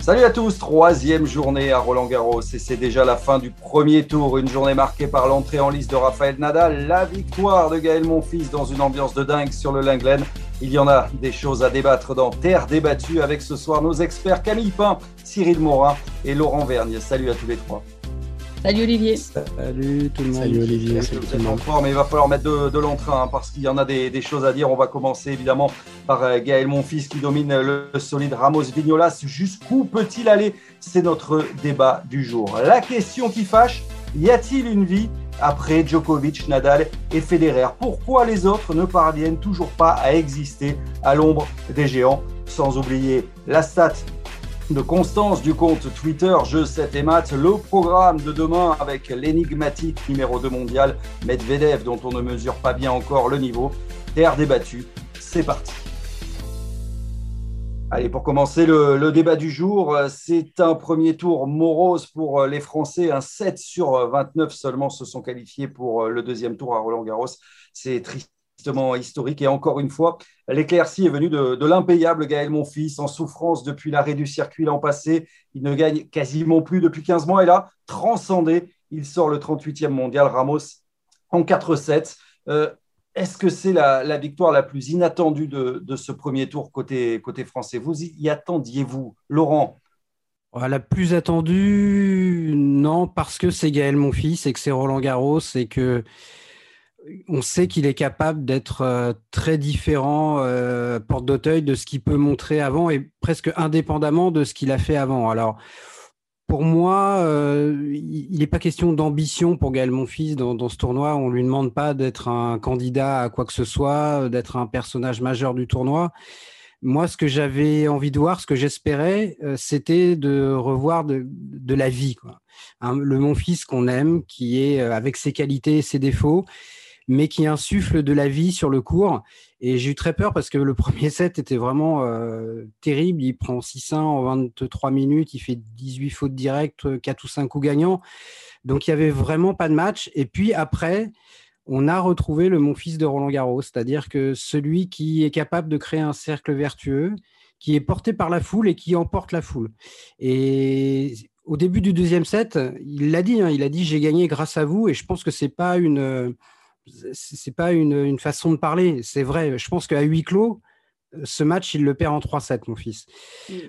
Salut à tous, troisième journée à Roland Garros et c'est déjà la fin du premier tour, une journée marquée par l'entrée en liste de Raphaël Nadal, la victoire de Gaël Monfils dans une ambiance de dingue sur le Linglen. Il y en a des choses à débattre dans Terre débattue avec ce soir nos experts Camille Pain, Cyril Morin et Laurent Vergne. Salut à tous les trois. Salut Olivier. Salut tout le monde. Salut Olivier. Vous en forme, mais il va falloir mettre de, de l'entrain hein, parce qu'il y en a des, des, choses à dire. On va commencer évidemment par euh, Gaël Monfils qui domine le, le solide Ramos Vignolas. Jusqu'où peut-il aller? C'est notre débat du jour. La question qui fâche y a-t-il une vie après Djokovic, Nadal et Federer? Pourquoi les autres ne parviennent toujours pas à exister à l'ombre des géants? Sans oublier la stat de Constance du compte Twitter Jeux 7 et Maths, le programme de demain avec l'énigmatique numéro 2 mondial Medvedev dont on ne mesure pas bien encore le niveau. Terre débattue, c'est parti. Allez, pour commencer le, le, débat du jour, c'est un premier tour morose pour les Français. Un 7 sur 29 seulement se sont qualifiés pour le deuxième tour à Roland-Garros. C'est triste historique. Et encore une fois, l'éclaircie est venue de, l'impayable Gaël Monfils, en souffrance depuis l'arrêt du circuit l'an passé. Il ne gagne quasiment plus depuis 15 mois. Et là, transcendé, il sort le 38e mondial Ramos en 4-7. Euh, Est-ce que c'est la, victoire la plus inattendue de, ce premier tour côté, côté français? Vous y attendiez-vous Laurent? La plus attendue, non, parce que c'est Gaël Monfils et que c'est Roland Garros et que on sait qu'il est capable d'être euh, très différent euh, porte d'Auteuil de ce qu'il peut montrer avant et presque indépendamment de ce qu'il a fait avant. Alors, pour moi, euh, il n'est pas question d'ambition pour Gaël Monfils dans, dans ce tournoi. On ne lui demande pas d'être un candidat à quoi que ce soit, d'être un personnage majeur du tournoi. Moi, ce que j'avais envie de voir, ce que j'espérais, c'était de revoir de, la vie. Quoi. Hein, le Monfils qu'on aime, qui est avec ses qualités et ses défauts, mais qui insuffle de la vie sur le court. Et j'ai eu très peur parce que le premier set était vraiment euh, terrible. Il prend 6-1 en 23 minutes, il fait 18 fautes directes, 4 ou 5 coups gagnants. Donc il n'y avait vraiment pas de match. Et puis après, on a retrouvé le mon fils de Roland Garros, c'est-à-dire que celui qui est capable de créer un cercle vertueux, qui est porté par la foule et qui emporte la foule. Et au début du deuxième set, il l'a dit, hein, il a dit j'ai gagné grâce à vous et je pense que c'est pas une c'est pas une, une, façon de parler, c'est vrai. Je pense qu'à huis clos, ce match, il le perd en 3-7, mon fils.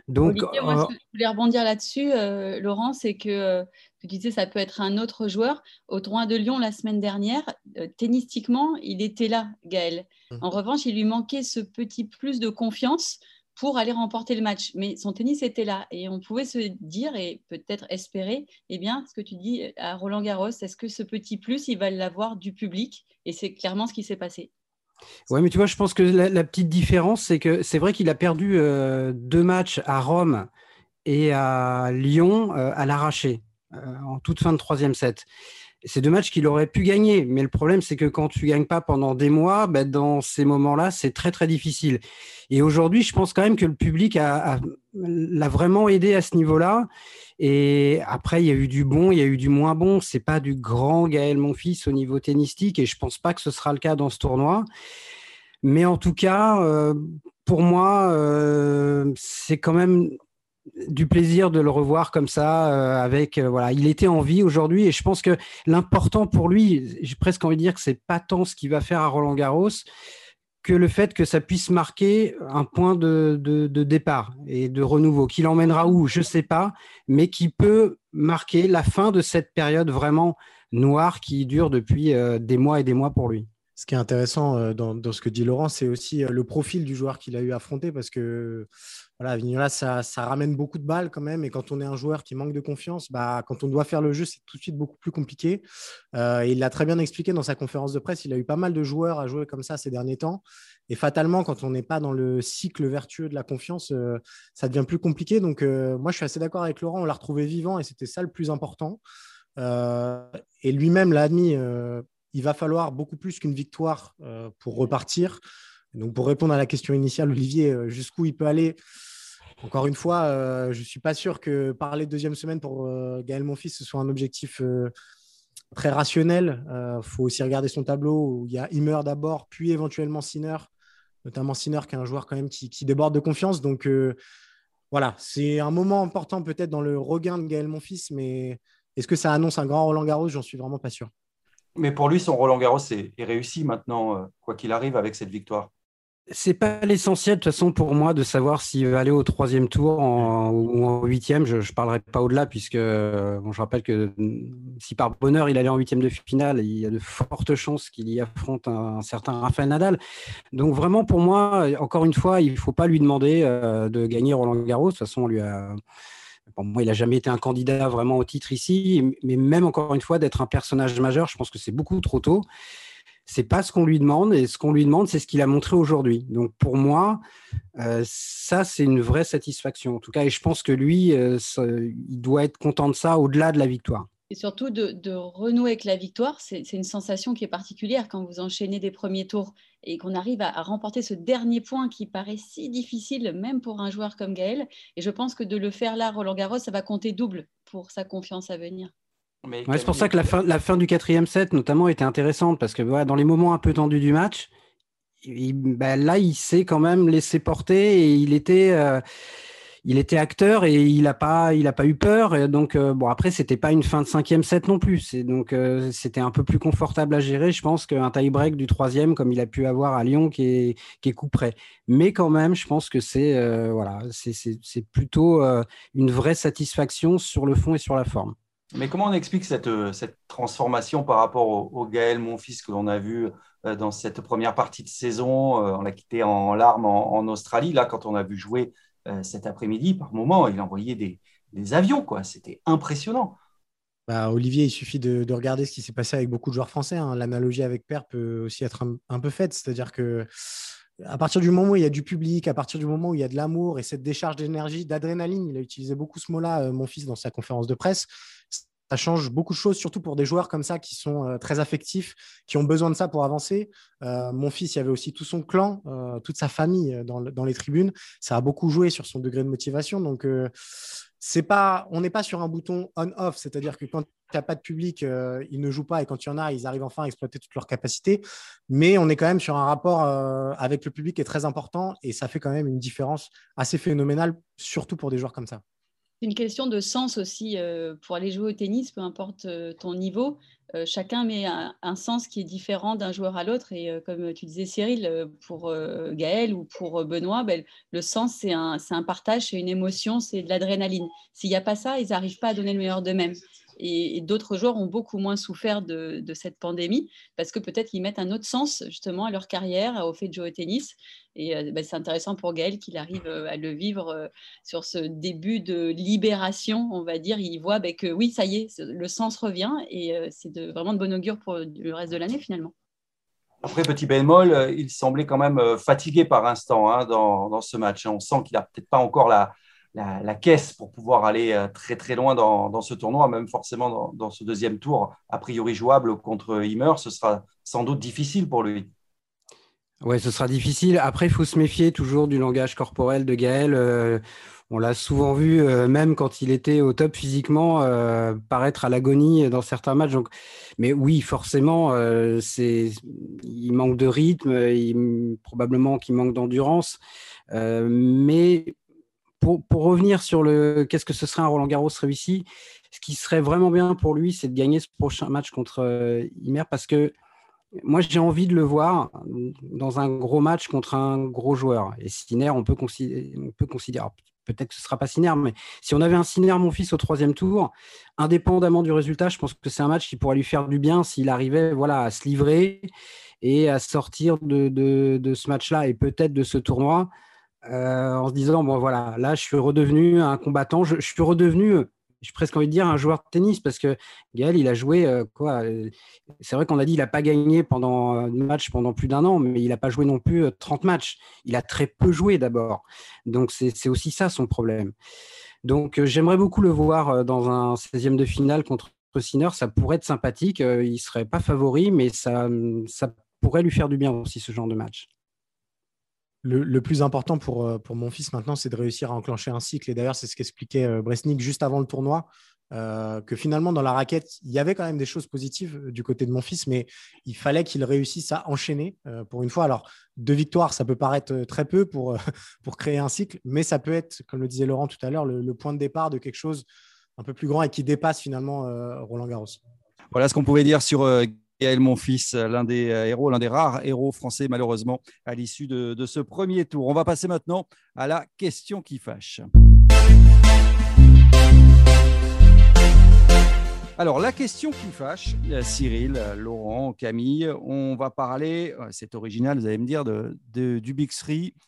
Donc, Olivier, moi, euh... ce que je voulais rebondir là-dessus, euh, Laurent, c'est que euh, tu disais ça peut être un autre joueur. Au tournoi de Lyon la semaine dernière, euh, tennistiquement, il était là, Gaël. Mmh. En revanche, il lui manquait ce petit plus de confiance pour aller remporter le match. Mais son tennis était là et on pouvait se dire et peut-être espérer, eh bien, ce que tu dis à Roland Garros, est-ce que ce petit plus, il va l'avoir du public? Et c'est clairement ce qui s'est passé. Ouais, mais tu vois, je pense que la, petite différence, c'est que c'est vrai qu'il a perdu euh, deux matchs à Rome et à Lyon euh, à l'arraché euh, en toute fin de troisième set. C'est deux matchs qu'il aurait pu gagner, mais le problème, c'est que quand tu gagnes pas pendant des mois, ben, dans ces moments-là, c'est très très difficile. Et aujourd'hui, je pense quand même que le public a, a l'a vraiment aidé à ce niveau-là. Et après, il y a eu du bon, il y a eu du moins bon. C'est pas du grand Gaël Monfils au niveau tennistique, et je pense pas que ce sera le cas dans ce tournoi. Mais en tout cas, euh, pour moi, euh, c'est quand même du plaisir de le revoir comme ça euh, avec voilà il était en vie aujourd'hui et je pense que l'important pour lui j'ai presque envie de dire que c'est pas tant ce qu'il va faire à Roland Garros que le fait que ça puisse marquer un point de, de, départ et de renouveau qui l'emmènera où je sais pas mais qui peut marquer la fin de cette période vraiment noire qui dure depuis euh, des mois et des mois pour lui. Ce qui est intéressant euh, dans, ce que dit Laurent, c'est aussi euh, le profil du joueur qu'il a eu affronté parce que voilà, Vignola, ça, ramène beaucoup de balles quand même. Et quand on est un joueur qui manque de confiance, bah, quand on doit faire le jeu, c'est tout de suite beaucoup plus compliqué. Euh, il l'a très bien expliqué dans sa conférence de presse. Il a eu pas mal de joueurs à jouer comme ça ces derniers temps. Et fatalement, quand on n'est pas dans le cycle vertueux de la confiance, ça devient plus compliqué. Donc, moi, je suis assez d'accord avec Laurent. On l'a retrouvé vivant et c'était ça le plus important. et lui-même l'a admis il va falloir beaucoup plus qu'une victoire euh, pour repartir. Donc, pour répondre à la question initiale, Olivier, euh, jusqu'où il peut aller Encore une fois, euh, je ne suis pas sûr que parler de deuxième semaine pour Gaël Monfils, ce soit un objectif très rationnel. Il faut aussi regarder son tableau où il y a Immer d'abord, puis éventuellement Sinner, notamment Sinner qui est un joueur quand même qui, déborde de confiance. Donc, voilà, c'est un moment important peut-être dans le regain de Gaël Monfils, mais est-ce que ça annonce un grand Roland Garros? J'en suis vraiment pas sûr. Mais pour lui, son Roland Garros est, réussi maintenant, euh, quoi qu'il arrive, avec cette victoire. C'est pas l'essentiel de toute façon pour moi de savoir s'il veut aller au troisième tour ou en huitième. Je ne parlerai pas au-delà puisque bon, je rappelle que si par bonheur il allait en huitième de finale, il y a de fortes chances qu'il y affronte un, certain Rafael Nadal. Donc vraiment pour moi, encore une fois, il ne faut pas lui demander euh, de gagner Roland Garros. De toute façon, on lui a moi, il n'a jamais été un candidat vraiment au titre ici, mais même encore une fois, d'être un personnage majeur, je pense que c'est beaucoup trop tôt. C'est pas ce qu'on lui demande, et ce qu'on lui demande, c'est ce qu'il a montré aujourd'hui. Donc pour moi, euh, ça, c'est une vraie satisfaction. En tout cas, et je pense que lui, euh, il doit être content de ça au-delà de la victoire. Et surtout de, renouer avec la victoire, c'est une sensation qui est particulière quand vous enchaînez des premiers tours et qu'on arrive à, remporter ce dernier point qui paraît si difficile, même pour un joueur comme Gaël. Et je pense que de le faire là, Roland Garros, ça va compter double pour sa confiance à venir. C'est pour ça que la fin, la fin du quatrième set, notamment, était intéressante parce que dans les moments un peu tendus du match, ben là, il s'est quand même laissé porter et il était. Euh, il était acteur et il n'a pas, il a pas eu peur. Et donc, euh, bon, après, c'était pas une fin de cinquième set non plus. Donc, euh, c'était un peu plus confortable à gérer, je pense, qu'un tie-break du troisième, comme il a pu avoir à Lyon, qui est, qui est coup près. Mais quand même, je pense que c'est, euh, voilà, c'est plutôt une vraie satisfaction sur le fond et sur la forme. Mais comment on explique cette, cette transformation par rapport au, Gaël, mon fils, que l'on a vu dans cette première partie de saison On l'a quitté en larmes en, Australie, là, quand on a vu jouer euh, cet après-midi, par moment, il envoyait des, des avions. quoi. C'était impressionnant. Bah, Olivier, il suffit de, regarder ce qui s'est passé avec beaucoup de joueurs français. Hein. L'analogie avec Per peut aussi être un, peu faite. C'est-à-dire que à partir du moment où il y a du public, à partir du moment où il y a de l'amour et cette décharge d'énergie, d'adrénaline, il a utilisé beaucoup ce mot-là, euh, mon fils, dans sa conférence de presse, ça change beaucoup de choses, surtout pour des joueurs comme ça qui sont euh, très affectifs, qui ont besoin de ça pour avancer. Euh, mon fils, il y avait aussi tout son clan, euh, toute sa famille dans, les tribunes. Ça a beaucoup joué sur son degré de motivation. Donc, pas, on n'est pas sur un bouton on-off, c'est-à-dire que quand n'y a pas de public, ils ne jouent pas et quand il y en a, ils arrivent enfin à exploiter toutes leurs capacités. Mais on est quand même sur un rapport avec le public qui est très important et ça fait quand même une différence assez phénoménale, surtout pour des joueurs comme ça. C'est une question de sens aussi euh, pour aller jouer au tennis, peu importe euh, ton niveau. Euh, chacun met un, sens qui est différent d'un joueur à l'autre. Et comme tu disais, Cyril, pour Gaël ou pour Benoît, ben, le sens, c'est un, un, partage, c'est une émotion, c'est de l'adrénaline. S'il n'y a pas ça, ils n'arrivent pas à donner le meilleur d'eux-mêmes et, d'autres joueurs ont beaucoup moins souffert de, cette pandémie parce que peut-être qu'ils mettent un autre sens justement à leur carrière, au fait de jouer au tennis. Et euh, bah, c'est intéressant pour Gaël qu'il arrive euh, à le vivre euh, sur ce début de libération, on va dire. Il voit bah, que oui, ça y est, le sens revient et c'est vraiment de bon augure pour le reste de l'année finalement. Après, petit bémol, il semblait quand même fatigué par instant hein, dans, ce match. On sent qu'il n'a peut-être pas encore la, la, caisse pour pouvoir aller euh, très très loin dans, ce tournoi, même forcément dans, ce deuxième tour, a priori jouable contre Himmer, ce sera sans doute difficile pour lui. Oui, ce sera difficile. Après, il faut se méfier toujours du langage corporel de Gaël. Euh, on l'a souvent vu, euh, même quand il était au top physiquement, paraître à l'agonie dans certains matchs. Donc, mais oui, forcément, il manque de rythme, probablement qu'il manque d'endurance. mais pour, revenir sur le qu'est-ce que ce serait un Roland Garros réussi, ce qui serait vraiment bien pour lui, c'est de gagner ce prochain match contre euh, Imer parce que moi, j'ai envie de le voir dans un gros match contre un gros joueur. Et Sinner, on peut considérer, on peut considérer peut-être que ce ne sera pas Sinner, mais si on avait un Sinner, mon fils, au troisième tour, indépendamment du résultat, je pense que c'est un match qui pourrait lui faire du bien s'il arrivait voilà, à se livrer et à sortir de, ce match-là et peut-être de ce tournoi en se disant bon voilà, là je suis redevenu un combattant, je, suis redevenu j'ai presque envie de dire un joueur de tennis parce que Gaël, il a joué quoi C'est vrai qu'on a dit qu'il n'a pas gagné pendant un match pendant plus d'un an, mais il n'a pas joué non plus 30 matchs. Il a très peu joué d'abord. Donc c'est aussi ça son problème. Donc j'aimerais beaucoup le voir dans un 16e de finale contre Sinner. Ça pourrait être sympathique. il serait pas favori, mais ça, ça pourrait lui faire du bien aussi ce genre de match. Le, plus important pour, pour mon fils maintenant, c'est de réussir à enclencher un cycle. Et d'ailleurs, c'est ce qu'expliquait Bresnik juste avant le tournoi. Euh, que finalement, dans la raquette, il y avait quand même des choses positives euh, du côté de mon fils, mais il fallait qu'il réussisse à enchaîner euh, pour une fois. Alors, deux victoires, ça peut paraître très peu pour, pour créer un cycle, mais ça peut être, comme le disait Laurent tout à l'heure, le, point de départ de quelque chose un peu plus grand et qui dépasse finalement Roland Garros. Voilà ce qu'on pouvait dire sur Gaël Monfils, l'un des héros, l'un des rares héros français malheureusement à l'issue de, de ce premier tour. On va passer maintenant à la question qui fâche. Alors, la question qui fâche, euh, Cyril, euh, Laurent, Camille, on va parler, euh, c'est original, vous allez me dire, de, du Big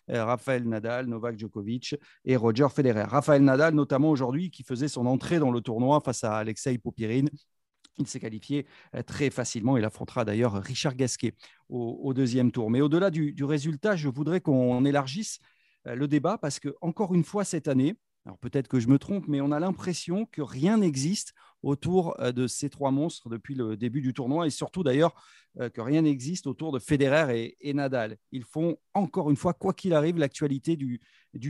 Raphaël Nadal, Novak Djokovic et Roger Federer. Raphaël Nadal, notamment aujourd'hui, qui faisait son entrée dans le tournoi face à Alexei Popirine. Il s'est qualifié très facilement. Il affrontera d'ailleurs Richard Gasquet au, deuxième tour. Mais au-delà du, du, résultat, je voudrais qu'on élargisse le débat parce que, encore une fois, cette année, alors peut-être que je me trompe, mais on a l'impression que rien n'existe autour euh, de ces trois monstres depuis le début du tournoi et surtout d'ailleurs euh, que rien n'existe autour de Federer et, Nadal. Ils font encore une fois, quoi qu'il arrive, l'actualité du,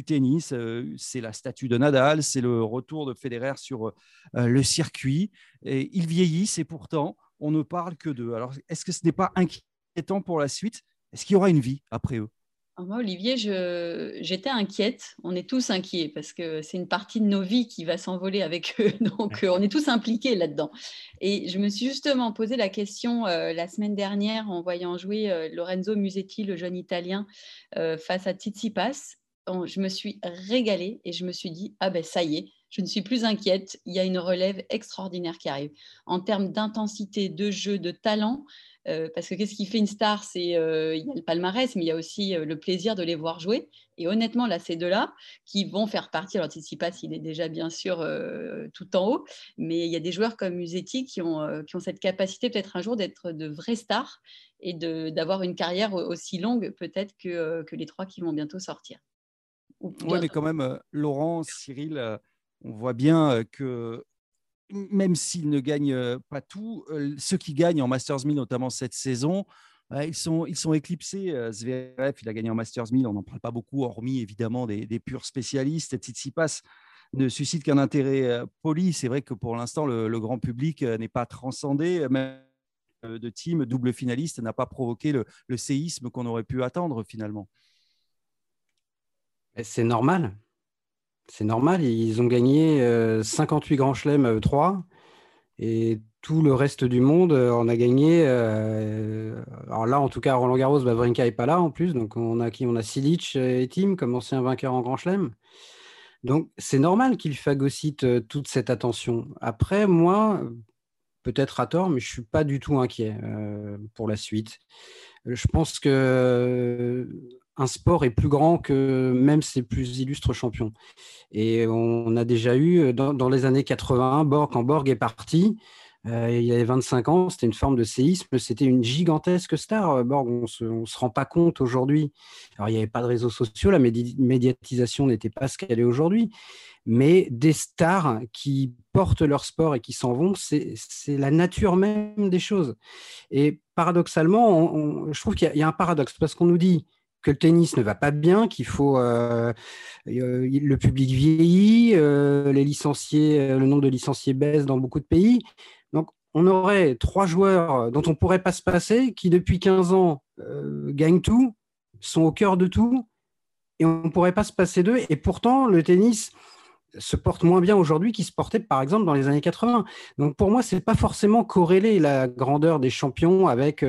tennis. Euh, c'est la statue de Nadal, c'est le retour de Federer sur le circuit. Et ils vieillissent et pourtant on ne parle que d'eux. Alors est-ce que ce n'est pas inquiétant pour la suite? Est-ce qu'il y aura une vie après eux? Moi, Olivier, j'étais inquiète. On est tous inquiets parce que c'est une partie de nos vies qui va s'envoler avec eux. Donc, euh, on est tous impliqués là-dedans. Et je me suis justement posé la question euh, la semaine dernière en voyant jouer euh, Lorenzo Musetti, le jeune Italien, face à Tsitsipas. je me suis régalée et je me suis dit, ah ben ça y est, je ne suis plus inquiète. Il y a une relève extraordinaire qui arrive. En termes d'intensité, de jeu, de talent, euh, parce que qu'est-ce qui fait une star C'est euh, il y a le palmarès, mais il y a aussi euh, le plaisir de les voir jouer. Et honnêtement, là, ces deux-là qui vont faire partie. Alors, pas s'il est déjà bien sûr tout en haut, mais il y a des joueurs comme Musetti qui ont, qui ont cette capacité peut-être un jour d'être de vrais stars et d'avoir une carrière aussi longue peut-être que, que les trois qui vont bientôt sortir. Oui, mais quand même, Laurent, Cyril, on voit bien que même s'ils ne gagnent euh, pas tout, euh, ceux qui gagnent en Masters 1000, notamment cette saison, ils, sont, ils éclipsés. Euh, Zverev, il a gagné en Masters 1000, on n'en parle pas beaucoup, hormis évidemment des, des purs spécialistes. Tsitsipas ne suscite qu'un intérêt poli. C'est vrai que pour l'instant, le, grand public n'est pas transcendé. Même de team double finaliste n'a pas provoqué le, le séisme qu'on aurait pu attendre finalement. C'est normal. C'est normal, ils ont gagné 58 euh, grands chelems 3 euh, et tout le reste du monde euh, en a gagné. alors là, en tout cas, Roland Garros, Bavrinka n'est pas là en plus. Donc on a qui? On a Silic et Tim comme anciens vainqueurs en grand chelem. Donc c'est normal qu'ils phagocytent toute cette attention. Après, moi, peut-être à tort, mais je ne suis pas du tout inquiet pour la suite. Je pense que un sport est plus grand que même ses plus illustres champions. Et on a déjà eu, dans, les années 80, Borg, quand Borg est parti, euh, il y avait 25 ans, c'était une forme de séisme, c'était une gigantesque star, euh, Borg. On ne se, rend pas compte aujourd'hui. Alors, il n'y avait pas de réseaux sociaux, la médiatisation n'était pas ce qu'elle est aujourd'hui, mais des stars qui portent leur sport et qui s'en vont, c'est la nature même des choses. Et paradoxalement, je trouve qu'il y, a un paradoxe, parce qu'on nous dit que le tennis ne va pas bien, qu'il faut euh, euh, le public vieillit, euh, les licenciés, le nombre de licenciés baisse dans beaucoup de pays. Donc on aurait trois joueurs dont on pourrait pas se passer, qui depuis 15 ans gagnent tout, sont au cœur de tout, et on ne pourrait pas se passer d'eux. Et pourtant, le tennis se porte moins bien aujourd'hui qu'il se portait par exemple dans les années 80. Donc pour moi, c'est pas forcément corrélé la grandeur des champions avec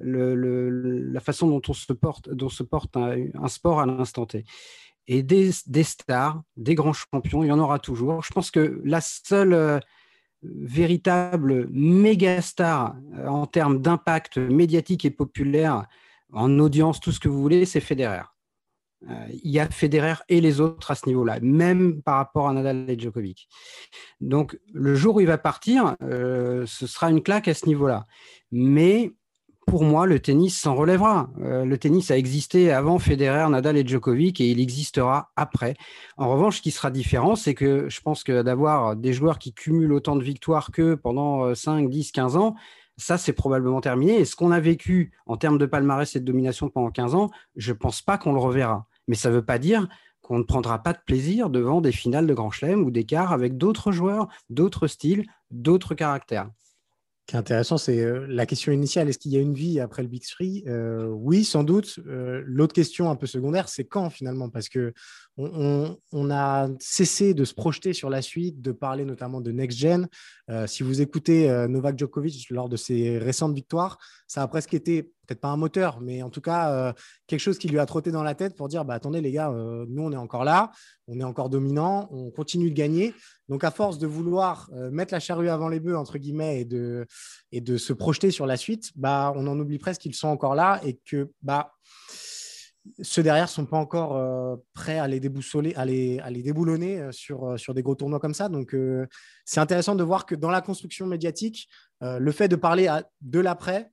la façon dont on se porte, porte un, sport à l'instant T. Et des, stars, des grands champions, il y en aura toujours. Je pense que la seule, euh, véritable méga star en termes d'impact médiatique et populaire, en audience, tout ce que vous voulez, c'est Federer. il y a Federer et les autres à ce niveau-là, même par rapport à Nadal et Djokovic. Donc, le jour où il va partir, ce sera une claque à ce niveau-là. Mais pour moi, le tennis s'en relèvera. Euh, le tennis a existé avant Federer, Nadal et Djokovic et il existera après. En revanche, ce qui sera différent, c'est que je pense que d'avoir des joueurs qui cumulent autant de victoires que pendant 5, 10, 15 ans, ça, c'est probablement terminé. Et ce qu'on a vécu en termes de palmarès et de domination pendant 15 ans, je ne pense pas qu'on le reverra. Mais ça ne veut pas dire qu'on ne prendra pas de plaisir devant des finales de Grand Chelem ou des quarts avec d'autres joueurs, d'autres styles, d'autres caractères qui est intéressant, c'est la question initiale, est-ce qu'il y a une vie après le Big Three? Euh, Oui, sans doute. Euh, l'autre question un peu secondaire, c'est quand finalement? Parce que on, a cessé de se projeter sur la suite, de parler notamment de next gen. Euh, si vous écoutez euh, Novak Djokovic lors de ses récentes victoires, ça a presque été peut-être pas un moteur, mais en tout cas euh, quelque chose qui lui a trotté dans la tête pour dire bah, attendez les gars, nous on est encore là, on est encore dominant, on continue de gagner. Donc à force de vouloir mettre la charrue avant les bœufs entre guillemets et de, et de se projeter sur la suite, bah, on en oublie presque qu'ils sont encore là et que bah, ceux derrière ne sont pas encore euh, prêts à les déboussoler, à les, à les déboulonner euh, sur, euh, sur des gros tournois comme ça. Donc, c'est intéressant de voir que dans la construction médiatique, le fait de parler de l'après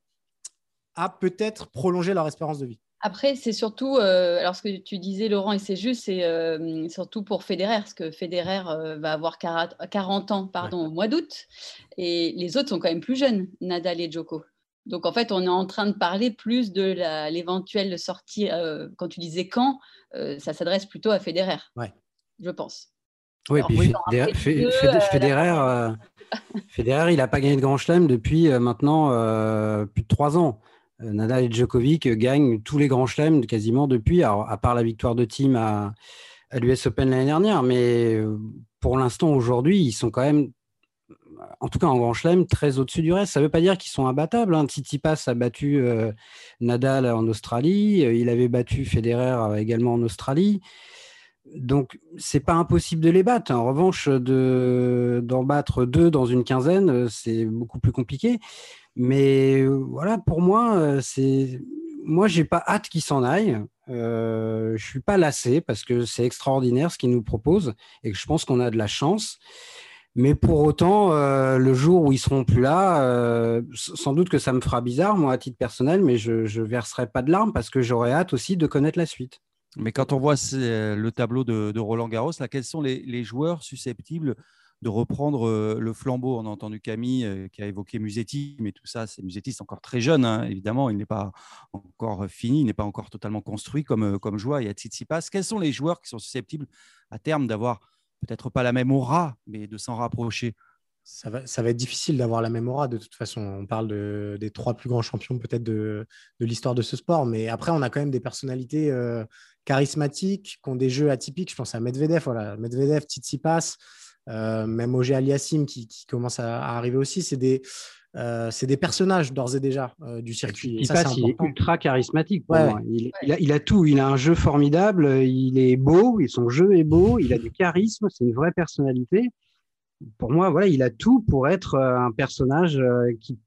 a peut-être prolongé leur espérance de vie. Après, c'est surtout, alors ce que tu disais, Laurent, et c'est juste, c'est surtout pour Federer, parce que Federer va avoir 40, ans pardon, au mois d'août, et les autres sont quand même plus jeunes, Nadal et Djoko. Donc en fait, on est en train de parler plus de l'éventuelle sortie. Euh, quand tu disais quand, euh, ça s'adresse plutôt à Federer, ouais. je pense. Oui, puis Federer, euh, Federer, il n'a pas gagné de Grand Chelem depuis maintenant plus de trois ans. Nadal et Djokovic gagnent tous les grands chelems quasiment depuis, à part la victoire de team à, à l'US Open l'année dernière. Mais pour l'instant, aujourd'hui, ils sont quand même en tout cas en Grand Chelem, très au-dessus du reste. Ça ne veut pas dire qu'ils sont imbattables. Hein. Tsitsipas a battu euh, Nadal en Australie, euh, il avait battu Federer euh, également en Australie. Donc, c'est pas impossible de les battre. En revanche, d'en battre deux dans une quinzaine, c'est beaucoup plus compliqué. Mais voilà, pour moi, c'est moi, j'ai pas hâte qu'ils s'en aillent. Je je suis pas lassé parce que c'est extraordinaire ce qu'ils nous proposent et que je pense qu'on a de la chance. Mais pour autant, euh, le jour où ils seront plus là, euh, sans doute que ça me fera bizarre, moi, à titre personnel, mais je ne verserai pas de larmes parce que j'aurais hâte aussi de connaître la suite. Mais quand on voit le tableau de, Roland Garros, là, quels sont les, joueurs susceptibles de reprendre euh, le flambeau? On a entendu Camille qui a évoqué Musetti, mais tout ça, c'est Musetti, c'est encore très jeune, hein, évidemment, il n'est pas encore fini, il n'est pas encore totalement construit comme, comme joueur. Il y a Tsitsipas. Quels sont les joueurs qui sont susceptibles à terme d'avoir peut-être pas la même aura, mais de s'en rapprocher ça va, ça va, être difficile d'avoir la même aura de toute façon. On parle de, des trois plus grands champions peut-être de, de l'histoire de ce sport, mais après on a quand même des personnalités euh, charismatiques qui ont des jeux atypiques. Je pense à Medvedev, voilà, Medvedev, Tsitsipas, euh, même Ogé Aliassim qui, qui commence à, à arriver aussi. C'est des, euh, c'est des personnages d'ores et déjà euh, du circuit. Il, passe, il est ultra charismatique. Il, a, tout. Il a un jeu formidable. Il est beau. Son jeu est beau. Il a du charisme. C'est une vraie personnalité. Pour moi, voilà, il a tout pour être euh, un personnage qui,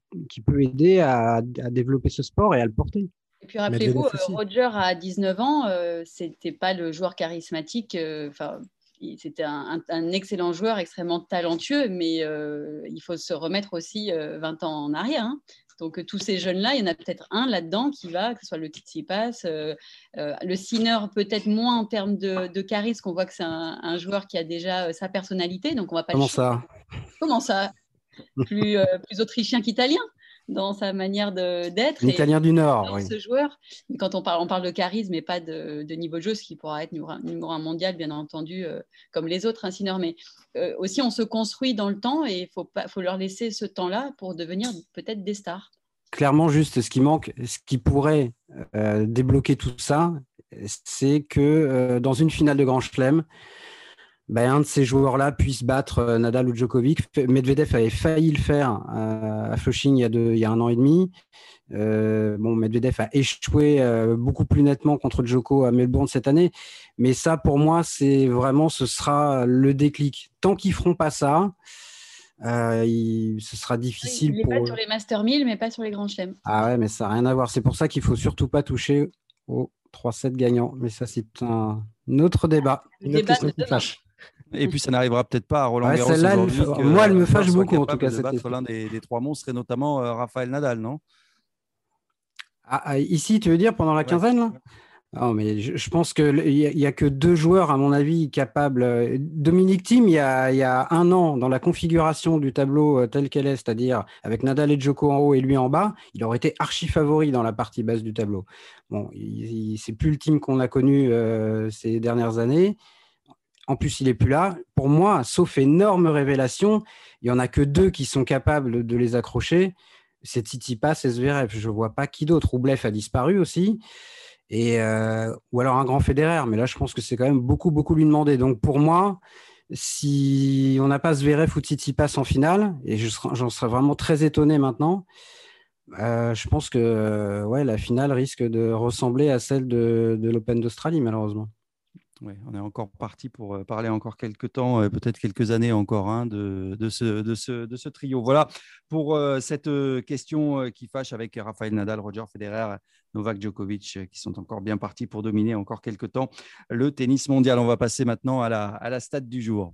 peut aider à, développer ce sport et à le porter. Et puis rappelez-vous, Roger à 19 ans, c'était pas le joueur charismatique. Enfin, c'était un, excellent joueur, extrêmement talentueux, mais euh, il faut se remettre aussi 20 euh, ans en arrière. Hein. Donc tous ces jeunes-là, il y en a peut-être un là-dedans qui va, que ce soit le Tsitsipas, euh, le Sinner peut-être moins en termes de, charisme, qu'on voit que c'est un, joueur qui a déjà sa personnalité, donc on va pas. Comment ça? Comment ça? Plus, plus autrichien qu'italien dans sa manière d'être. Italien du Nord, oui. Ce joueur, quand on parle, on parle de charisme et pas de, niveau de jeu, ce qui pourra être numéro un mondial, bien entendu, euh, comme les autres, hein, Mais euh, aussi, on se construit dans le temps et il faut, faut leur laisser ce temps-là pour devenir peut-être des stars. Clairement, juste ce qui manque, ce qui pourrait euh, débloquer tout ça, c'est que dans une finale de Grand Chelem, ben, un de ces joueurs-là puisse battre euh, Nadal ou Djokovic. Medvedev avait failli le faire euh, à Flushing il y a, il y a un an et demi. Euh, bon, Medvedev a échoué beaucoup plus nettement contre Djoko à Melbourne cette année. Mais ça, pour moi, c'est vraiment, ce sera le déclic. Tant qu'ils feront pas ça, ce sera difficile. il n'est pas sur les Master 1000, mais pas sur les grands chelems. Ah ouais, mais ça n'a rien à voir. C'est pour ça qu'il faut surtout pas toucher aux 3-7 gagnants. Mais ça, c'est un autre débat. Une autre question qui fâche. Et puis ça n'arrivera peut-être pas à Roland Garros. moi, elle me fâche beaucoup en tout cas. L'un des, des, trois monstres serait notamment Raphaël Nadal, non? Ah, ah, ici, tu veux dire pendant la quinzaine là? Non, mais je, pense qu'il n'y a, que deux joueurs, à mon avis, capables. Euh, Dominique Thiem, il y, a, il y a un an, dans la configuration du tableau euh, tel qu'elle est, c'est-à-dire avec Nadal et Djoko en haut et lui en bas, il aurait été archi favori dans la partie basse du tableau. Bon, c'est plus le team qu'on a connu euh, ces dernières années. En plus, il est plus là. Pour moi, sauf énorme révélation, il y en a que deux qui sont capables de les accrocher. C'est Tsitsipas et Zverev. Je vois pas qui d'autre. Roublev a disparu aussi. Et, euh, ou alors un grand fédéraire, mais là je pense que c'est quand même beaucoup, beaucoup lui demander. Donc pour moi, si on n'a pas Zverev ou Tsitsipas en finale, et j'en serais vraiment très étonné maintenant, euh, je pense que ouais, la finale risque de ressembler à celle de l'Open d'Australie, malheureusement. On est encore parti pour euh, parler encore quelques temps, peut-être quelques années encore, hein, de, ce, trio. Voilà pour euh, cette euh, question qui fâche avec Rafael Nadal, Roger Federer, Novak Djokovic, qui sont encore bien partis pour dominer encore quelques temps le tennis mondial. On va passer maintenant à la stade du jour.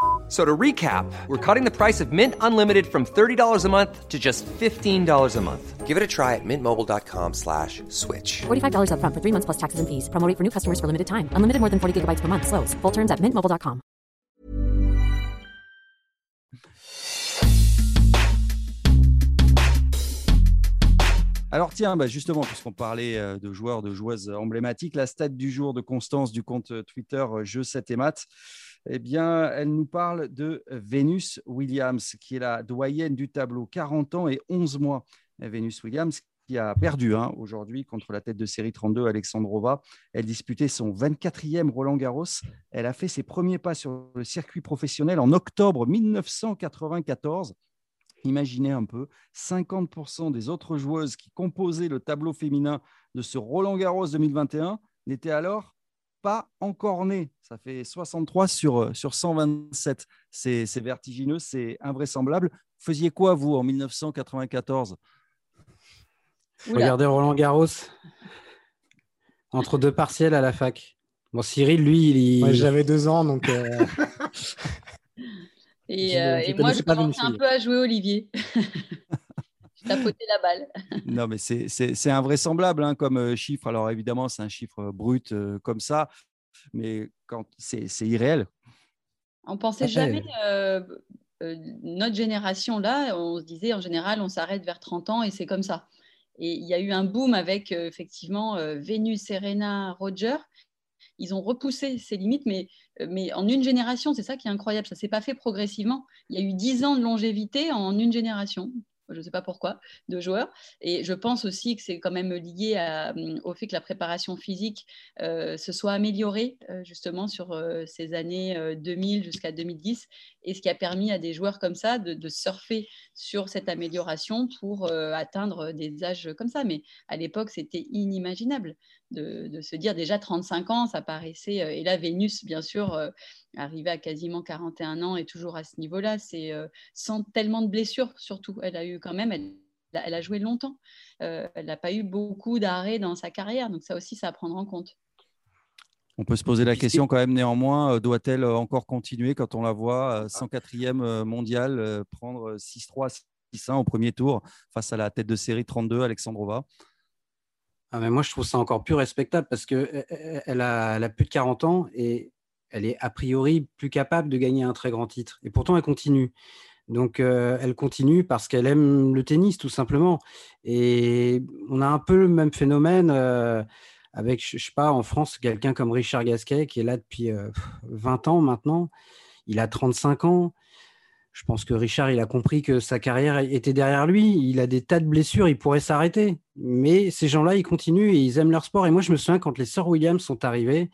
So to recap, we're cutting the price of Mint Unlimited from $30 a month to just $15 a month. Give it a try at mintmobile.com slash switch. $45 up front for three months plus taxes and fees. Promoting for new customers for limited time. Unlimited more than 40 gigabytes per month. Slows. Full terms at mintmobile.com. Alors tiens, bah justement, puisqu'on parlait euh, de joueurs, de joueuses emblématiques, la stat du jour de Constance du compte Twitter euh, Jeux 7 et Maths eh bien, elle nous parle de Venus Williams, qui est la doyenne du tableau, 40 ans et 11 mois. Venus Williams qui a perdu hein, aujourd'hui contre la tête de série 32, Alexandrova. Elle disputait son 24e Roland Garros. Elle a fait ses premiers pas sur le circuit professionnel en octobre 1994. Imaginez un peu, 50% des autres joueuses qui composaient le tableau féminin de ce Roland Garros 2021 n'étaient alors pas encore né. Ça fait 63 sur, euh, sur 127. C'est vertigineux, c'est invraisemblable. Vous faisiez quoi, vous, en 1994 Regardez Roland Garros entre deux partiels à la fac. Bon, Cyril, lui, il. J'avais deux ans, donc. Euh, et, euh, et moi, je commençais un peu à jouer Olivier. tapoter la balle. non, mais c'est invraisemblable hein, comme euh, chiffre. Alors évidemment, c'est un chiffre brut euh, comme ça, mais quand c'est irréel. On pensait jamais. Euh, notre génération là, on se disait en général, on s'arrête vers 30 ans et c'est comme ça. Et il y a eu un boom avec effectivement Vénus, Serena, Roger. Ils ont repoussé ces limites, mais, mais en une génération, c'est ça qui est incroyable. Ça ne s'est pas fait progressivement. Il y a eu 10 ans de longévité en une génération je ne sais pas pourquoi, de joueurs. Et je pense aussi que c'est quand même lié hum, au fait que la préparation physique euh, se soit améliorée euh, justement sur euh, ces années 2000 jusqu'à 2010, et ce qui a permis à des joueurs comme ça de, surfer sur cette amélioration pour atteindre des âges comme ça. Mais à l'époque, c'était inimaginable de, se dire déjà 35 ans, ça paraissait, et là, Vénus, bien sûr, arrivée à quasiment 41 ans et toujours à ce niveau-là, c'est sans tellement de blessures surtout. Elle a eu quand même, elle, a joué longtemps. elle n'a pas eu beaucoup d'arrêts dans sa carrière, donc ça aussi, ça à prendre en compte. On peut se poser la question quand même néanmoins, doit-elle encore continuer quand on la voit 104e mondial prendre 6-3, 6-1 au premier tour face à la tête de série 32, Alexandrova? Ah, mais moi, je trouve ça encore plus respectable parce qu'elle elle a, elle a plus de 40 ans et elle est a priori plus capable de gagner un très grand titre. Et pourtant, elle continue. Donc, euh, elle continue parce qu'elle aime le tennis, tout simplement. Et on a un peu le même phénomène euh, avec, je sais pas, en France, quelqu'un comme Richard Gasquet qui est là depuis 20 euh, ans maintenant. Il a 35 ans. Je pense que Richard, il a compris que sa carrière était derrière lui. Il a des tas de blessures, il pourrait s'arrêter. Mais ces gens-là, ils continuent et ils aiment leur sport. Et moi, je me souviens quand les sœurs Williams sont arrivées,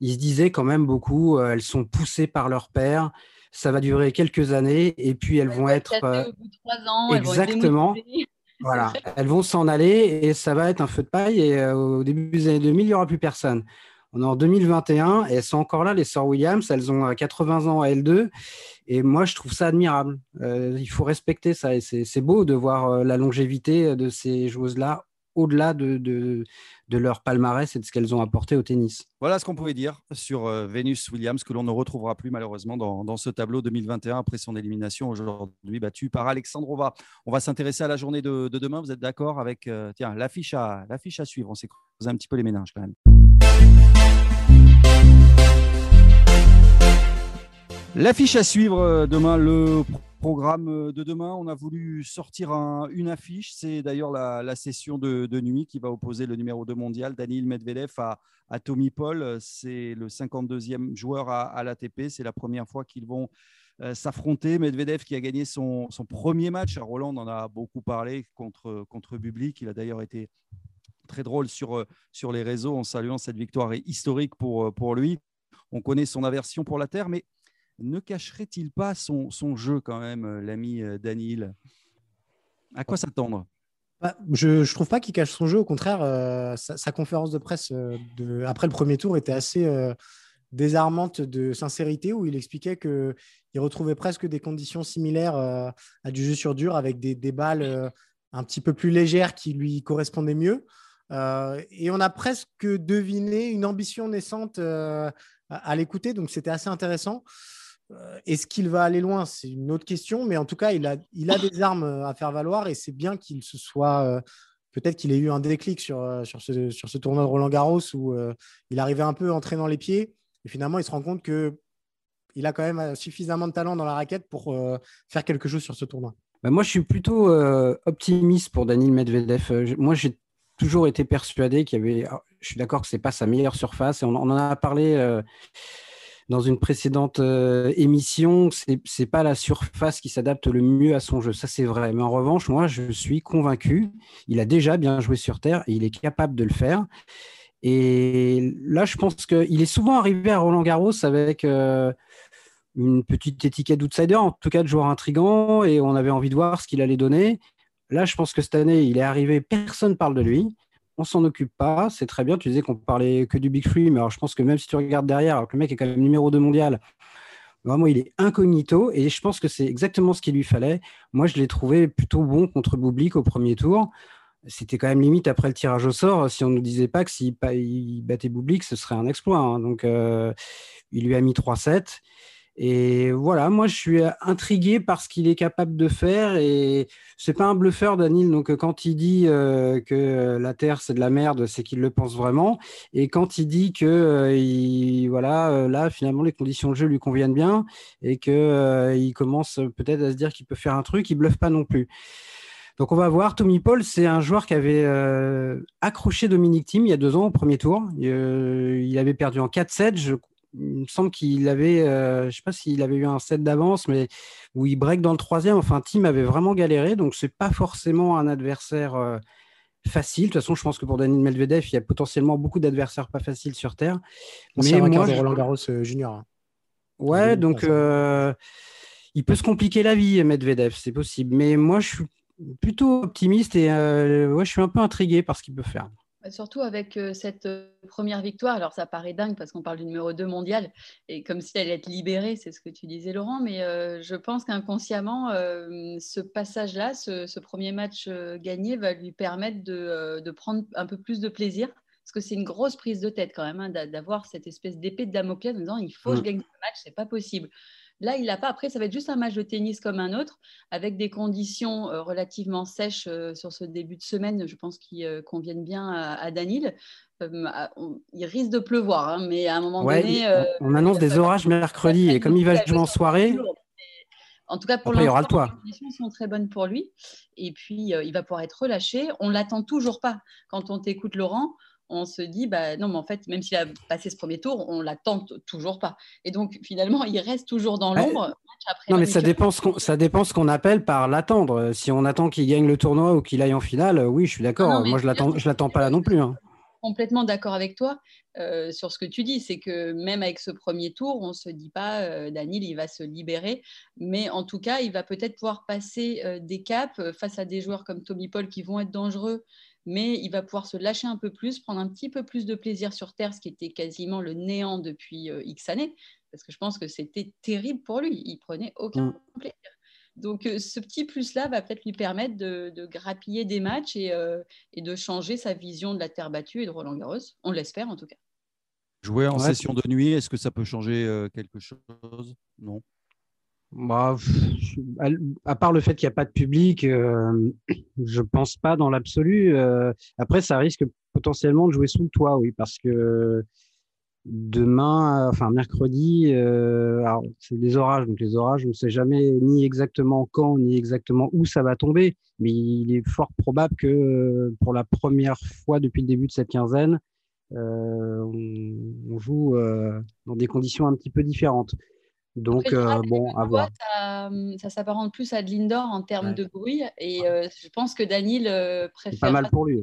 ils se disaient quand même beaucoup, elles sont poussées par leur père, ça va durer quelques années et puis elles, vont être. Au bout de trois ans, exactement. voilà, elles vont s'en aller et ça va être un feu de paille. Et au début des années 2000, il n'y aura plus personne. On est en 2021 et elles sont encore là, les sœurs Williams. Elles ont 80 ans à L2. Et moi, je trouve ça admirable. il faut respecter ça. Et c'est beau de voir la longévité de ces joueuses-là au-delà de, leur palmarès et de ce qu'elles ont apporté au tennis. Voilà ce qu'on pouvait dire sur euh, Venus Williams, que l'on ne retrouvera plus malheureusement dans, ce tableau 2021 après son élimination aujourd'hui battue par Alexandrova. On va s'intéresser à la journée de, demain. Vous êtes d'accord avec euh, tiens l'affiche à, suivre On s'est creusé un petit peu les méninges quand même. L'affiche à suivre euh, demain, le Programme euh, de demain, on a voulu sortir une affiche. C'est d'ailleurs la, session de, nuit qui va opposer le numéro 2 mondial, Daniil Medvedev, à, Tommy Paul. C'est le 52e joueur à, l'ATP. C'est la première fois qu'ils vont euh, s'affronter. Medvedev qui a gagné son, premier match à Roland, on en a beaucoup parlé contre, contre Bublik. Il a d'ailleurs été très drôle sur, sur les réseaux en saluant cette victoire historique pour, pour lui. On connaît son aversion pour la terre, mais ne cacherait-il pas son, jeu quand même, euh, l'ami euh, Daniel À quoi s'attendre? Bah, je ne trouve pas qu'il cache son jeu. Au contraire, euh, sa, conférence de presse après le premier tour était assez désarmante de sincérité, où il expliquait qu'il retrouvait presque des conditions similaires à du jeu sur dur, avec des, des balles un petit peu plus légères qui lui correspondaient mieux. et on a presque deviné une ambition naissante à l'écouter, donc c'était assez intéressant. Euh, est-ce qu'il va aller loin? C'est une autre question, mais en tout cas, il a, des armes euh, à faire valoir et c'est bien qu'il se soit. Euh, peut-être qu'il ait eu un déclic sur, sur, ce, tournoi de Roland Garros où il arrivait un peu en traînant les pieds et finalement, il se rend compte que il a quand même suffisamment de talent dans la raquette pour faire quelque chose sur ce tournoi. Bah, moi, je suis plutôt optimiste pour Daniel Medvedev. moi, j'ai toujours été persuadé qu'il y avait. Ah, je suis d'accord que c'est pas sa meilleure surface et on en a parlé dans une précédente euh, émission, c'est n'est pas la surface qui s'adapte le mieux à son jeu. Ça, c'est vrai. Mais en revanche, moi, je suis convaincu, il a déjà bien joué sur Terre et il est capable de le faire. Et là, je pense qu'il est souvent arrivé à Roland Garros avec euh, une petite étiquette d'outsider, en tout cas de joueur intrigant, et on avait envie de voir ce qu'il allait donner. Là, je pense que cette année, il est arrivé, personne ne parle de lui on s'en occupe pas, c'est très bien. Tu disais qu'on parlait que du Big Free, mais alors je pense que même si tu regardes derrière, le mec est quand même numéro 2 mondial, vraiment il est incognito et je pense que c'est exactement ce qu'il lui fallait. Moi, je l'ai trouvé plutôt bon contre Bublik au premier tour. C'était quand même limite après le tirage au sort. Si on ne nous disait pas que s'il battait Bublik, ce serait un exploit. Hein. Donc, euh, il lui a mis 3-7. Et voilà, moi je suis intrigué par ce qu'il est capable de faire. Et c'est pas un bluffeur, Daniel. Donc quand il dit euh, que la Terre c'est de la merde, c'est qu'il le pense vraiment. Et quand il dit que euh, voilà, euh, là finalement les conditions de jeu lui conviennent bien et que il commence peut-être à se dire qu'il peut faire un truc, il bluffe pas non plus. Donc on va voir. Tommy Paul, c'est un joueur qui avait accroché Dominique Thiem il y a deux ans au premier tour. il avait perdu en 4-7. Je il me semble qu'il avait, euh, je ne sais pas s'il avait eu un set d'avance, mais où il break dans le troisième. Enfin, Tim avait vraiment galéré, donc c'est pas forcément un adversaire euh, facile. De toute façon, je pense que pour Daniel Medvedev, il y a potentiellement beaucoup d'adversaires pas faciles sur terre. mais moi, je... Roland Garros euh, Junior. Hein. Ouais, donc il peut se compliquer la vie, Medvedev, c'est possible. Mais moi, je suis plutôt optimiste et ouais, je suis un peu intrigué par ce qu'il peut faire. Bah, surtout avec euh, cette euh, première victoire, alors ça paraît dingue parce qu'on parle du numéro 2 mondial et comme si elle allait être libérée, c'est ce que tu disais Laurent, mais euh, je pense qu'inconsciemment, ce passage-là, ce, premier match gagné va lui permettre de, prendre un peu plus de plaisir parce que c'est une grosse prise de tête quand même hein, d'avoir cette espèce d'épée de Damoclès en disant il faut que je mmh. gagne ce match, c'est pas possible. Là, il n'a pas. Après, ça va être juste un match de tennis comme un autre, avec des conditions euh, relativement sèches euh, sur ce début de semaine, je pense, qui euh, conviennent bien à, Danil. il risque de pleuvoir, hein, mais à un moment donné. on annonce des orages mercredi, et comme il va jouer en soirée. En tout cas, pour l'instant, les conditions sont très bonnes pour lui. Et puis, il va pouvoir être relâché. On l'attend toujours pas. Quand on t'écoute, Laurent, on se dit, bah, non, mais en fait, même s'il a passé ce premier tour, on l'attend toujours pas. Et donc, finalement, il reste toujours dans l'ombre. non, mais ça dépend, ce qu'on, ça dépend ce qu'on appelle par l'attendre. Si on attend qu'il gagne le tournoi ou qu'il aille en finale, oui, je suis d'accord. Moi, je l'attends, je l'attends pas là non plus. Hein. complètement d'accord avec toi euh, sur ce que tu dis. C'est que même avec ce premier tour, on ne se dit pas, euh, Daniel, il va se libérer. Mais en tout cas, il va peut-être pouvoir passer euh, des caps face à des joueurs comme Tommy Paul qui vont être dangereux. Mais il va pouvoir se lâcher un peu plus, prendre un petit peu plus de plaisir sur Terre, ce qui était quasiment le néant depuis X années. Parce que je pense que c'était terrible pour lui. Il prenait aucun mm. plaisir. Donc, euh, ce petit plus-là va peut-être lui permettre de, grappiller des matchs euh, et, de changer sa vision de la terre battue et de Roland Garros. On l'espère en tout cas. Jouer en session de nuit, est-ce que ça peut changer euh, quelque chose? Non. Bah, à part le fait qu'il n'y a pas de public, je ne pense pas dans l'absolu. après, ça risque potentiellement de jouer sous le toit, oui, parce que Demain, euh, enfin mercredi, euh, c'est des orages, donc les orages, on ne sait jamais ni exactement quand, ni exactement où ça va tomber, mais il est fort probable que euh, pour la première fois depuis le début de cette quinzaine, on, joue dans des conditions un petit peu différentes. Donc, bon, à voir. Ça, s'apparente plus à de l'indoor en termes de bruit, et je pense que Daniel préfère. Pas mal pour lui.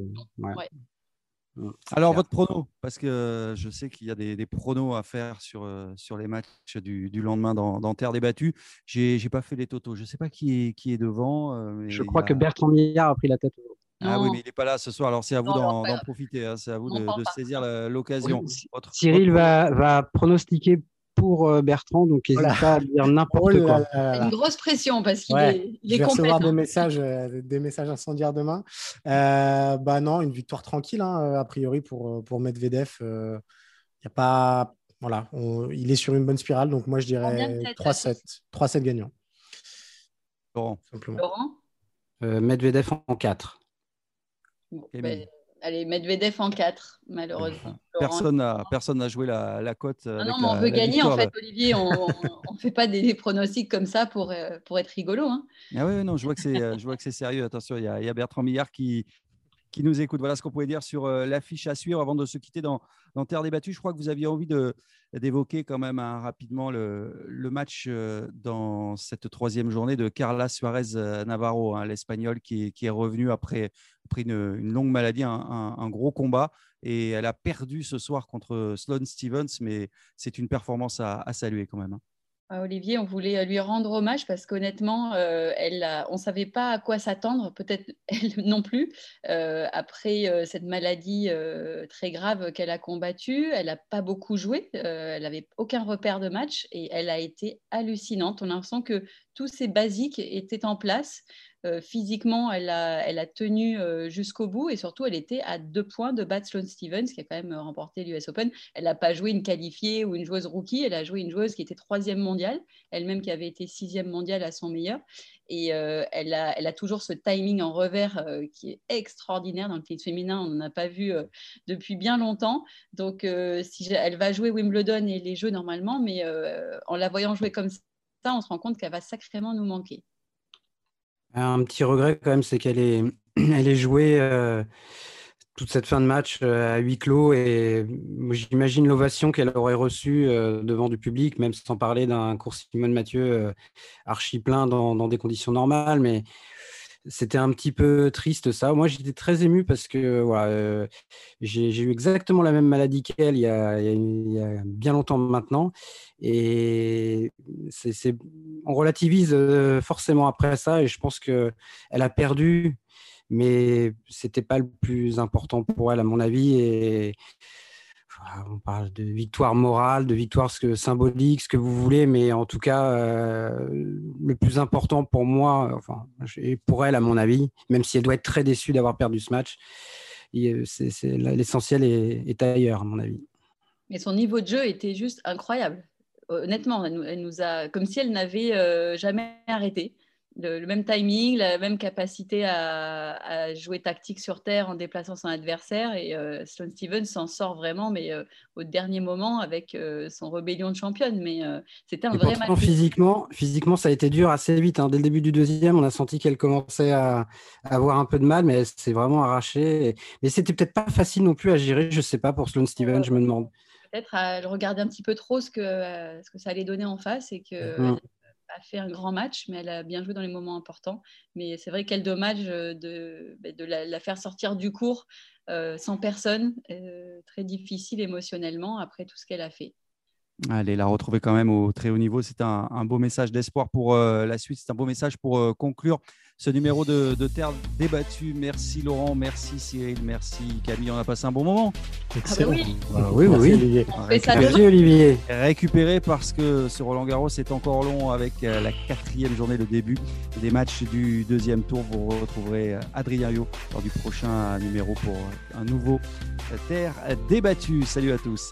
Mm. Alors, votre prono, parce que je sais qu'il y a des, pronos à faire sur, euh, sur les matchs du, lendemain dans, Terre débattue. Je n'ai pas fait les totaux. Je ne sais pas qui est, qui est devant. Euh, je crois que Bertrand Millard a pris la tête. Ah oui, mais il n'est pas là ce soir. Alors, c'est à vous d'en profiter. Hein. C'est à vous de, saisir l'occasion. Cyril Va, va pronostiquer pour euh, Bertrand, donc n'hésite pas à dire n'importe oh quoi. Une grosse pression parce qu'il est, il est je vais recevoir des messages, euh, des messages incendiaires demain. Euh, bah non, une victoire tranquille hein, a priori pour pour Medvedev. Il euh, y a pas, voilà, il est sur une bonne spirale, donc moi je dirais 3-7, 3-7 gagnants. Laurent. Laurent? Medvedev en 4. Allez, Medvedev en 4, malheureusement. Personne n'a personne joué la, la cote. Ah non, mais on veut gagner, en fait, Olivier. On ne fait pas des, pronostics comme ça pour, euh, pour être rigolo. Hein. Ah oui, non, je vois que c'est euh, sérieux. Attention, il y, y, a Bertrand Millard qui, qui nous écoute. Voilà ce qu'on pouvait dire sur euh, l'affiche à suivre avant de se quitter dans, dans Terre débattue. Je crois que vous aviez envie d'évoquer quand même hein, rapidement le, le, match euh, dans cette troisième journée de Carla Suarez euh, Navarro, hein, l'Espagnol qui, qui, est revenu après, après une, longue maladie, un, gros combat. Et elle a perdu ce soir contre Sloane Stevens, mais c'est une performance à, à saluer quand même. Hein. Olivier, on voulait lui rendre hommage parce qu'honnêtement, euh, on ne savait pas à quoi s'attendre, peut-être elle non plus, euh, après euh, cette maladie très grave qu'elle a combattue. Elle n'a pas beaucoup joué, elle n'avait aucun repère de match et elle a été hallucinante. On a l'impression que tous ces basiques étaient en place. Euh, physiquement, elle a, tenu euh, jusqu'au bout et surtout, elle était à deux points de battre Sloane Stevens, qui a quand même remporté l'US Open. Elle n'a pas joué une qualifiée ou une joueuse rookie, elle a joué une joueuse qui était troisième mondiale, elle-même qui avait été sixième mondiale à son meilleur. Et euh, elle, a, toujours ce timing en revers qui est extraordinaire dans le tennis féminin. On n'en a pas vu depuis bien longtemps. Donc, si elle va jouer Wimbledon et les jeux normalement, mais en la voyant jouer comme ça, on se rend compte qu'elle va sacrément nous manquer. Un petit regret quand même, c'est qu'elle est, elle est jouée euh, toute cette fin de match euh, à huis clos et j'imagine l'ovation qu'elle aurait reçue euh, devant du public, même sans parler d'un cours Simone Mathieu archi plein dans, dans, des conditions normales. Mais c'était un petit peu triste ça. Moi, j'étais très ému parce que voilà, euh, j'ai eu exactement la même maladie qu'elle il, y a bien longtemps maintenant. Et c'est on relativise euh, forcément après ça. Et je pense qu'elle a perdu, mais c'était pas le plus important pour elle, à mon avis. Et on parle de victoire morale, de victoire symbolique, ce que vous voulez, mais en tout cas, euh, le plus important pour moi, enfin, et pour elle, à mon avis, même si elle doit être très déçue d'avoir perdu ce match, l'essentiel est, ailleurs, à mon avis. Mais son niveau de jeu était juste incroyable. Honnêtement, elle nous, a, comme si elle n'avait euh, jamais arrêté le, même timing, la même capacité à, jouer tactique sur terre en déplaçant son adversaire. Et euh, Sloane Stevens s'en sort vraiment, mais euh, au dernier moment avec euh, son rébellion de championne. Mais c'était un vrai match. Physiquement, physiquement, ça a été dur assez vite. Hein. Dès le début du deuxième, on a senti qu'elle commençait à, avoir un peu de mal, mais elle s'est vraiment arrachée. Mais c'était peut-être pas facile non plus à gérer. Je sais pas pour Sloane Stevens, je me demande. Peut-être à regarder un petit peu trop ce que, ce que ça allait donner en face et que. A fait un grand match, mais elle a bien joué dans les moments importants. Mais c'est vrai quel dommage de, bah, de la, faire sortir du cours sans personne, très difficile émotionnellement après tout ce qu'elle a fait. Allez, la retrouver quand même au très haut niveau, c'est un, beau message d'espoir pour euh, la suite. C'est un beau message pour euh, conclure ce numéro de, Terre débattue. Merci Laurent, merci Cyril, merci Camille. On a passé un bon moment. Excellent. Ah oui, ah oui, oui. Olivier. Merci Olivier. Récupéré parce que ce Roland Garros est encore long avec euh, la quatrième journée, le début des matchs du deuxième tour. Vous retrouverez Adrien Yo lors du prochain numéro pour un nouveau Terre débattue. Salut à tous.